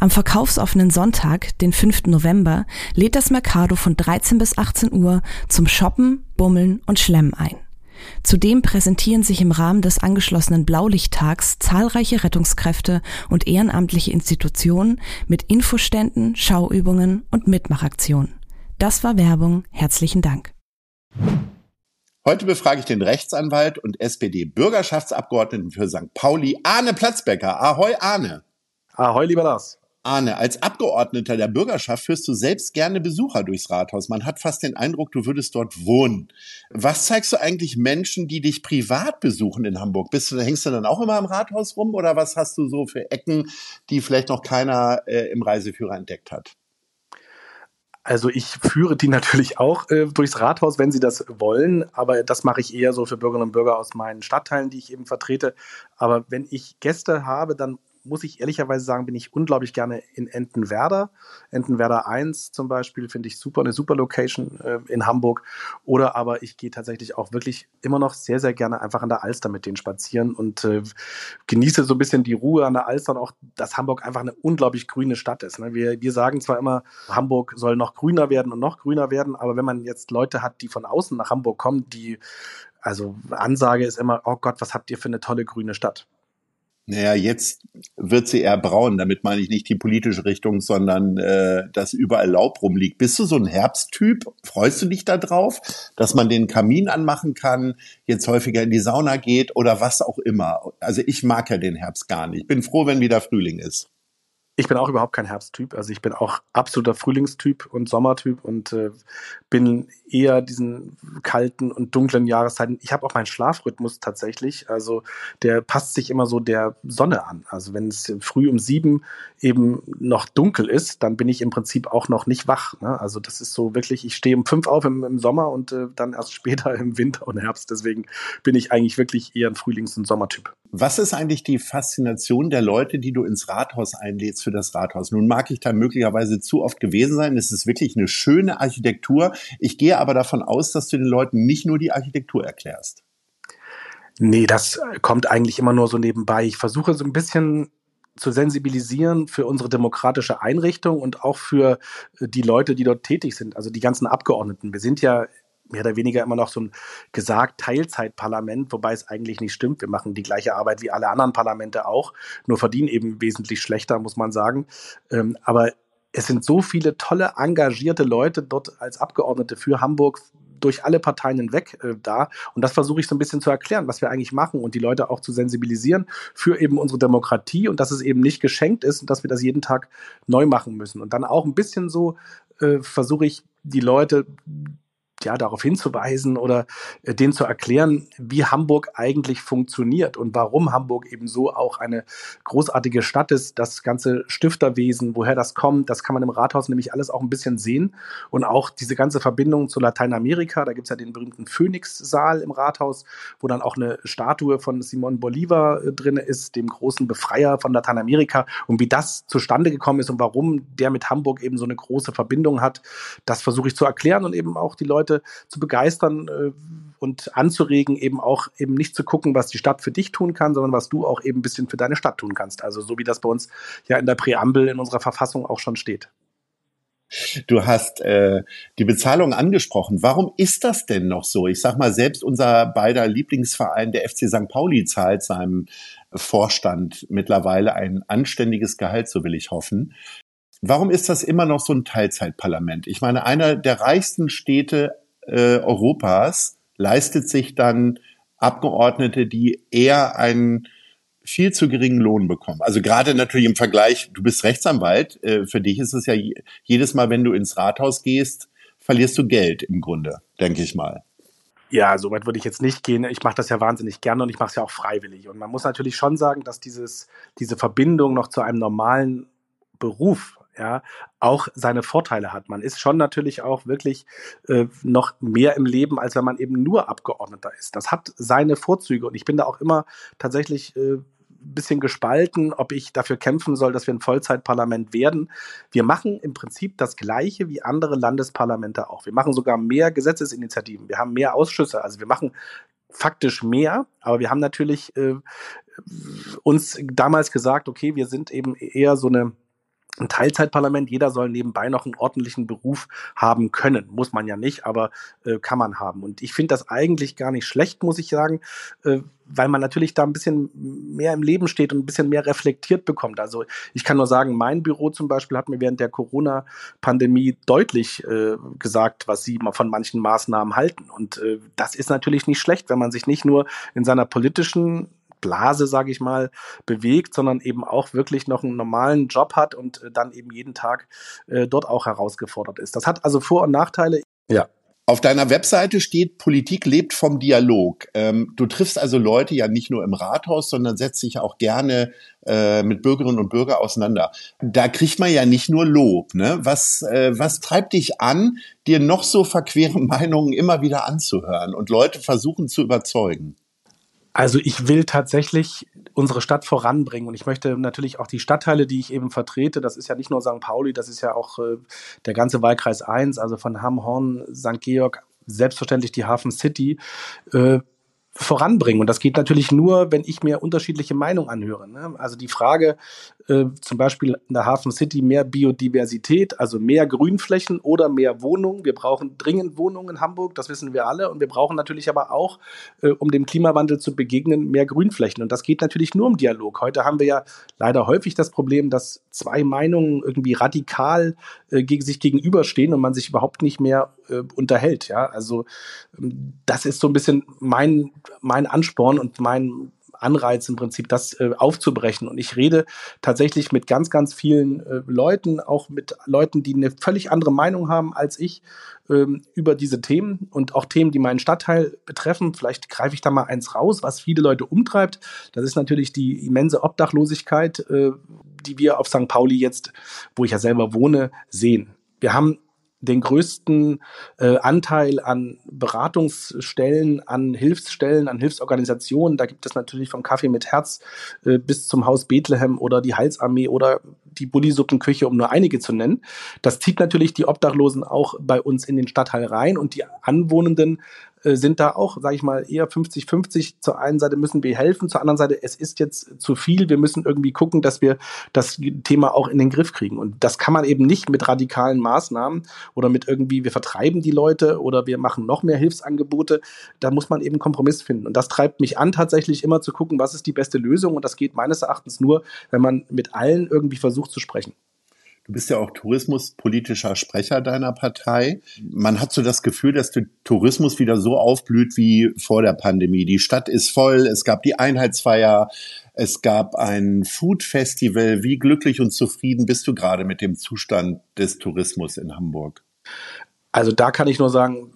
Am verkaufsoffenen Sonntag, den 5. November, lädt das Mercado von 13 bis 18 Uhr zum Shoppen, Bummeln und Schlemmen ein. Zudem präsentieren sich im Rahmen des angeschlossenen Blaulichttags zahlreiche Rettungskräfte und ehrenamtliche Institutionen mit Infoständen, Schauübungen und Mitmachaktionen. Das war Werbung. Herzlichen Dank. Heute befrage ich den Rechtsanwalt und SPD-Bürgerschaftsabgeordneten für St. Pauli, Arne Platzbecker. Ahoi, Arne. Ahoi, lieber Lars. Arne, als Abgeordneter der Bürgerschaft führst du selbst gerne Besucher durchs Rathaus. Man hat fast den Eindruck, du würdest dort wohnen. Was zeigst du eigentlich Menschen, die dich privat besuchen in Hamburg? Bist du, hängst du dann auch immer im Rathaus rum oder was hast du so für Ecken, die vielleicht noch keiner äh, im Reiseführer entdeckt hat? Also ich führe die natürlich auch äh, durchs Rathaus, wenn sie das wollen, aber das mache ich eher so für Bürgerinnen und Bürger aus meinen Stadtteilen, die ich eben vertrete. Aber wenn ich Gäste habe, dann muss ich ehrlicherweise sagen, bin ich unglaublich gerne in Entenwerder. Entenwerder 1 zum Beispiel finde ich super, eine super Location äh, in Hamburg. Oder aber ich gehe tatsächlich auch wirklich immer noch sehr, sehr gerne einfach an der Alster mit denen spazieren und äh, genieße so ein bisschen die Ruhe an der Alster und auch, dass Hamburg einfach eine unglaublich grüne Stadt ist. Ne? Wir, wir sagen zwar immer, Hamburg soll noch grüner werden und noch grüner werden, aber wenn man jetzt Leute hat, die von außen nach Hamburg kommen, die also Ansage ist immer, oh Gott, was habt ihr für eine tolle grüne Stadt? Naja, jetzt wird sie eher braun. Damit meine ich nicht die politische Richtung, sondern äh, dass überall Laub rumliegt. Bist du so ein Herbsttyp? Freust du dich da drauf, dass man den Kamin anmachen kann, jetzt häufiger in die Sauna geht oder was auch immer? Also ich mag ja den Herbst gar nicht. Bin froh, wenn wieder Frühling ist. Ich bin auch überhaupt kein Herbsttyp. Also ich bin auch absoluter Frühlingstyp und Sommertyp und äh, bin eher diesen kalten und dunklen Jahreszeiten. Ich habe auch meinen Schlafrhythmus tatsächlich. Also der passt sich immer so der Sonne an. Also wenn es früh um sieben eben noch dunkel ist, dann bin ich im Prinzip auch noch nicht wach. Ne? Also das ist so wirklich, ich stehe um fünf auf im, im Sommer und äh, dann erst später im Winter und Herbst. Deswegen bin ich eigentlich wirklich eher ein Frühlings- und Sommertyp. Was ist eigentlich die Faszination der Leute, die du ins Rathaus einlädst für das Rathaus? Nun mag ich da möglicherweise zu oft gewesen sein. Es ist wirklich eine schöne Architektur. Ich gehe aber davon aus, dass du den Leuten nicht nur die Architektur erklärst. Nee, das kommt eigentlich immer nur so nebenbei. Ich versuche so ein bisschen zu sensibilisieren für unsere demokratische Einrichtung und auch für die Leute, die dort tätig sind, also die ganzen Abgeordneten. Wir sind ja mehr oder weniger immer noch so ein gesagt Teilzeitparlament, wobei es eigentlich nicht stimmt. Wir machen die gleiche Arbeit wie alle anderen Parlamente auch, nur verdienen eben wesentlich schlechter, muss man sagen. Ähm, aber es sind so viele tolle, engagierte Leute dort als Abgeordnete für Hamburg durch alle Parteien hinweg äh, da. Und das versuche ich so ein bisschen zu erklären, was wir eigentlich machen und die Leute auch zu sensibilisieren für eben unsere Demokratie und dass es eben nicht geschenkt ist und dass wir das jeden Tag neu machen müssen. Und dann auch ein bisschen so äh, versuche ich die Leute ja, darauf hinzuweisen oder äh, denen zu erklären, wie Hamburg eigentlich funktioniert und warum Hamburg eben so auch eine großartige Stadt ist. Das ganze Stifterwesen, woher das kommt, das kann man im Rathaus nämlich alles auch ein bisschen sehen. Und auch diese ganze Verbindung zu Lateinamerika, da gibt's ja den berühmten Phoenix-Saal im Rathaus, wo dann auch eine Statue von Simon Bolivar äh, drin ist, dem großen Befreier von Lateinamerika. Und wie das zustande gekommen ist und warum der mit Hamburg eben so eine große Verbindung hat, das versuche ich zu erklären und eben auch die Leute Leute zu begeistern äh, und anzuregen, eben auch eben nicht zu gucken, was die Stadt für dich tun kann, sondern was du auch eben ein bisschen für deine Stadt tun kannst. Also so wie das bei uns ja in der Präambel in unserer Verfassung auch schon steht. Du hast äh, die Bezahlung angesprochen. Warum ist das denn noch so? Ich sag mal, selbst unser beider Lieblingsverein, der FC St. Pauli, zahlt seinem Vorstand mittlerweile ein anständiges Gehalt, so will ich hoffen. Warum ist das immer noch so ein Teilzeitparlament? Ich meine, einer der reichsten Städte äh, Europas leistet sich dann Abgeordnete, die eher einen viel zu geringen Lohn bekommen. Also gerade natürlich im Vergleich, du bist Rechtsanwalt, äh, für dich ist es ja jedes Mal, wenn du ins Rathaus gehst, verlierst du Geld im Grunde, denke ich mal. Ja, so weit würde ich jetzt nicht gehen. Ich mache das ja wahnsinnig gerne und ich mache es ja auch freiwillig. Und man muss natürlich schon sagen, dass dieses, diese Verbindung noch zu einem normalen Beruf ja, auch seine Vorteile hat. Man ist schon natürlich auch wirklich äh, noch mehr im Leben, als wenn man eben nur Abgeordneter ist. Das hat seine Vorzüge und ich bin da auch immer tatsächlich äh, bisschen gespalten, ob ich dafür kämpfen soll, dass wir ein Vollzeitparlament werden. Wir machen im Prinzip das Gleiche wie andere Landesparlamente auch. Wir machen sogar mehr Gesetzesinitiativen. Wir haben mehr Ausschüsse. Also wir machen faktisch mehr, aber wir haben natürlich äh, uns damals gesagt, okay, wir sind eben eher so eine ein Teilzeitparlament, jeder soll nebenbei noch einen ordentlichen Beruf haben können. Muss man ja nicht, aber äh, kann man haben. Und ich finde das eigentlich gar nicht schlecht, muss ich sagen, äh, weil man natürlich da ein bisschen mehr im Leben steht und ein bisschen mehr reflektiert bekommt. Also ich kann nur sagen, mein Büro zum Beispiel hat mir während der Corona-Pandemie deutlich äh, gesagt, was sie von manchen Maßnahmen halten. Und äh, das ist natürlich nicht schlecht, wenn man sich nicht nur in seiner politischen Blase, sage ich mal, bewegt, sondern eben auch wirklich noch einen normalen Job hat und äh, dann eben jeden Tag äh, dort auch herausgefordert ist. Das hat also Vor- und Nachteile. Ja. Auf deiner Webseite steht, Politik lebt vom Dialog. Ähm, du triffst also Leute ja nicht nur im Rathaus, sondern setzt dich auch gerne äh, mit Bürgerinnen und Bürgern auseinander. Da kriegt man ja nicht nur Lob. Ne? Was, äh, was treibt dich an, dir noch so verquere Meinungen immer wieder anzuhören und Leute versuchen zu überzeugen? Also ich will tatsächlich unsere Stadt voranbringen und ich möchte natürlich auch die Stadtteile, die ich eben vertrete, das ist ja nicht nur St. Pauli, das ist ja auch äh, der ganze Wahlkreis 1, also von Hamm, Horn, St. Georg, selbstverständlich die Hafen City, äh, voranbringen. Und das geht natürlich nur, wenn ich mir unterschiedliche Meinungen anhöre. Ne? Also die Frage, äh, zum Beispiel in der Hafen City mehr Biodiversität, also mehr Grünflächen oder mehr Wohnungen. Wir brauchen dringend Wohnungen in Hamburg, das wissen wir alle. Und wir brauchen natürlich aber auch, äh, um dem Klimawandel zu begegnen, mehr Grünflächen. Und das geht natürlich nur im Dialog. Heute haben wir ja leider häufig das Problem, dass zwei Meinungen irgendwie radikal äh, gegen sich gegenüberstehen und man sich überhaupt nicht mehr äh, unterhält. Ja, also ähm, das ist so ein bisschen mein mein Ansporn und mein Anreiz im Prinzip, das äh, aufzubrechen. Und ich rede tatsächlich mit ganz, ganz vielen äh, Leuten, auch mit Leuten, die eine völlig andere Meinung haben als ich ähm, über diese Themen und auch Themen, die meinen Stadtteil betreffen. Vielleicht greife ich da mal eins raus, was viele Leute umtreibt. Das ist natürlich die immense Obdachlosigkeit, äh, die wir auf St. Pauli jetzt, wo ich ja selber wohne, sehen. Wir haben den größten äh, Anteil an Beratungsstellen, an Hilfsstellen, an Hilfsorganisationen. Da gibt es natürlich vom Kaffee mit Herz äh, bis zum Haus Bethlehem oder die Heilsarmee oder die Bullisuppenküche, um nur einige zu nennen. Das zieht natürlich die Obdachlosen auch bei uns in den Stadtteil rein und die Anwohnenden sind da auch, sage ich mal, eher 50-50. Zur einen Seite müssen wir helfen, zur anderen Seite, es ist jetzt zu viel. Wir müssen irgendwie gucken, dass wir das Thema auch in den Griff kriegen. Und das kann man eben nicht mit radikalen Maßnahmen oder mit irgendwie, wir vertreiben die Leute oder wir machen noch mehr Hilfsangebote. Da muss man eben Kompromiss finden. Und das treibt mich an, tatsächlich immer zu gucken, was ist die beste Lösung. Und das geht meines Erachtens nur, wenn man mit allen irgendwie versucht zu sprechen. Du bist ja auch tourismuspolitischer Sprecher deiner Partei. Man hat so das Gefühl, dass der Tourismus wieder so aufblüht wie vor der Pandemie. Die Stadt ist voll, es gab die Einheitsfeier, es gab ein Food Festival. Wie glücklich und zufrieden bist du gerade mit dem Zustand des Tourismus in Hamburg? Also da kann ich nur sagen,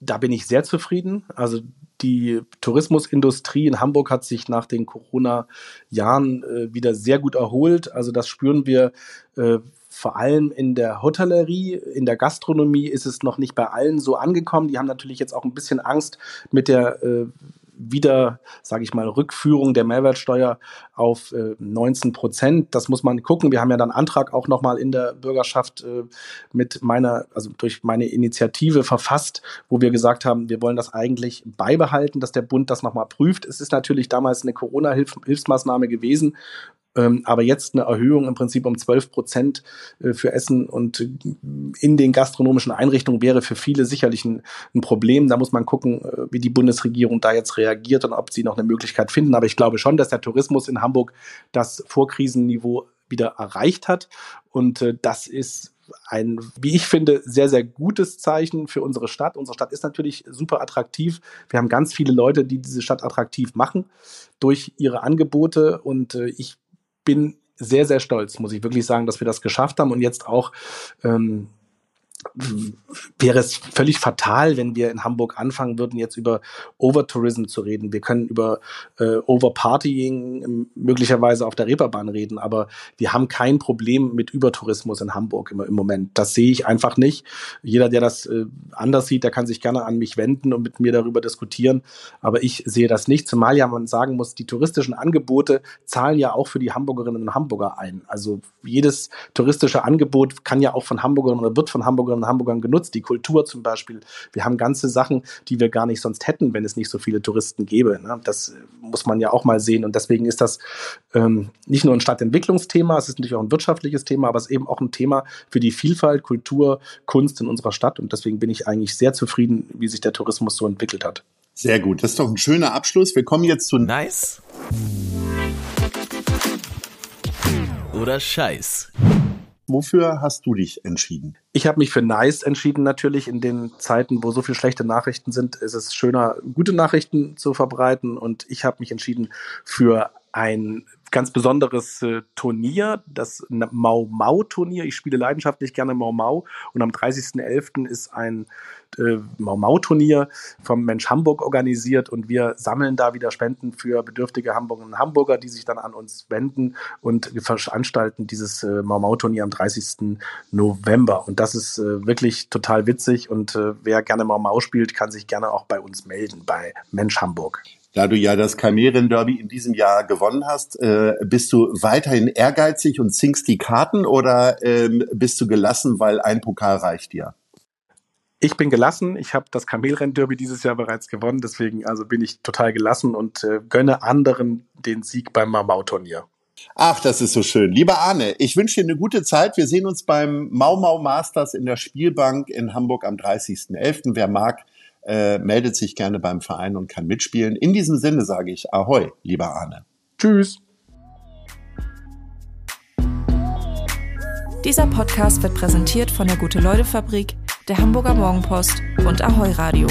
da bin ich sehr zufrieden. Also die Tourismusindustrie in Hamburg hat sich nach den Corona-Jahren äh, wieder sehr gut erholt. Also das spüren wir äh, vor allem in der Hotellerie, in der Gastronomie ist es noch nicht bei allen so angekommen. Die haben natürlich jetzt auch ein bisschen Angst mit der äh, wieder, sage ich mal, Rückführung der Mehrwertsteuer auf äh, 19 Prozent. Das muss man gucken. Wir haben ja dann Antrag auch nochmal in der Bürgerschaft äh, mit meiner, also durch meine Initiative verfasst, wo wir gesagt haben, wir wollen das eigentlich beibehalten, dass der Bund das nochmal prüft. Es ist natürlich damals eine Corona-Hilfsmaßnahme gewesen ähm, aber jetzt eine Erhöhung im Prinzip um 12 Prozent äh, für Essen und in den gastronomischen Einrichtungen wäre für viele sicherlich ein, ein Problem. Da muss man gucken, äh, wie die Bundesregierung da jetzt reagiert und ob sie noch eine Möglichkeit finden. Aber ich glaube schon, dass der Tourismus in Hamburg das Vorkrisenniveau wieder erreicht hat. Und äh, das ist ein, wie ich finde, sehr, sehr gutes Zeichen für unsere Stadt. Unsere Stadt ist natürlich super attraktiv. Wir haben ganz viele Leute, die diese Stadt attraktiv machen durch ihre Angebote. Und äh, ich bin sehr, sehr stolz, muss ich wirklich sagen, dass wir das geschafft haben und jetzt auch ähm, wäre es völlig fatal, wenn wir in Hamburg anfangen würden, jetzt über Overtourism zu reden. Wir können über äh, Overpartying möglicherweise auf der Reeperbahn reden, aber wir haben kein Problem mit Übertourismus in Hamburg im, im Moment. Das sehe ich einfach nicht. Jeder, der das äh, anders sieht, der kann sich gerne an mich wenden und mit mir darüber diskutieren. Aber ich sehe das nicht, zumal ja man sagen muss, die touristischen Angebote zahlen ja auch für die Hamburgerinnen und Hamburger ein. Also jedes touristische Angebot kann ja auch von Hamburgerinnen oder wird von Hamburgerinnen und Hamburgern genutzt. Die Kultur zum Beispiel. Wir haben ganze Sachen, die wir gar nicht sonst hätten, wenn es nicht so viele Touristen gäbe. Ne? Das muss man ja auch mal sehen. Und deswegen ist das ähm, nicht nur ein Stadtentwicklungsthema, es ist natürlich auch ein wirtschaftliches Thema, aber es ist eben auch ein Thema für die Vielfalt, Kultur, Kunst in unserer Stadt. Und deswegen bin ich eigentlich sehr zufrieden, wie sich der Tourismus so entwickelt hat. Sehr gut. Das ist doch ein schöner Abschluss. Wir kommen jetzt zu Nice oder Scheiß. Wofür hast du dich entschieden? Ich habe mich für Nice entschieden natürlich. In den Zeiten, wo so viele schlechte Nachrichten sind, ist es schöner, gute Nachrichten zu verbreiten. Und ich habe mich entschieden für ein ganz besonderes äh, Turnier, das Mau Mau Turnier. Ich spiele leidenschaftlich gerne Mau Mau und am 30.11. ist ein äh, Mau Mau Turnier vom Mensch Hamburg organisiert und wir sammeln da wieder Spenden für bedürftige Hamburgerinnen und Hamburger, die sich dann an uns wenden und wir veranstalten dieses äh, Mau Mau Turnier am 30. November und das ist äh, wirklich total witzig und äh, wer gerne Mau Mau spielt, kann sich gerne auch bei uns melden bei Mensch Hamburg. Da du ja das Chimären Derby in diesem Jahr gewonnen hast, äh, bist du weiterhin ehrgeizig und zinkst die Karten oder ähm, bist du gelassen, weil ein Pokal reicht dir? Ich bin gelassen. Ich habe das Kamelrenn-Derby dieses Jahr bereits gewonnen. Deswegen also bin ich total gelassen und äh, gönne anderen den Sieg beim Mau-Mau-Turnier. Ach, das ist so schön. Lieber Arne, ich wünsche dir eine gute Zeit. Wir sehen uns beim Mau Mau Masters in der Spielbank in Hamburg am 30.11. Wer mag, äh, meldet sich gerne beim Verein und kann mitspielen. In diesem Sinne sage ich Ahoi, lieber Arne. Tschüss. Dieser Podcast wird präsentiert von der Gute-Leute-Fabrik, der Hamburger Morgenpost und Ahoi Radio.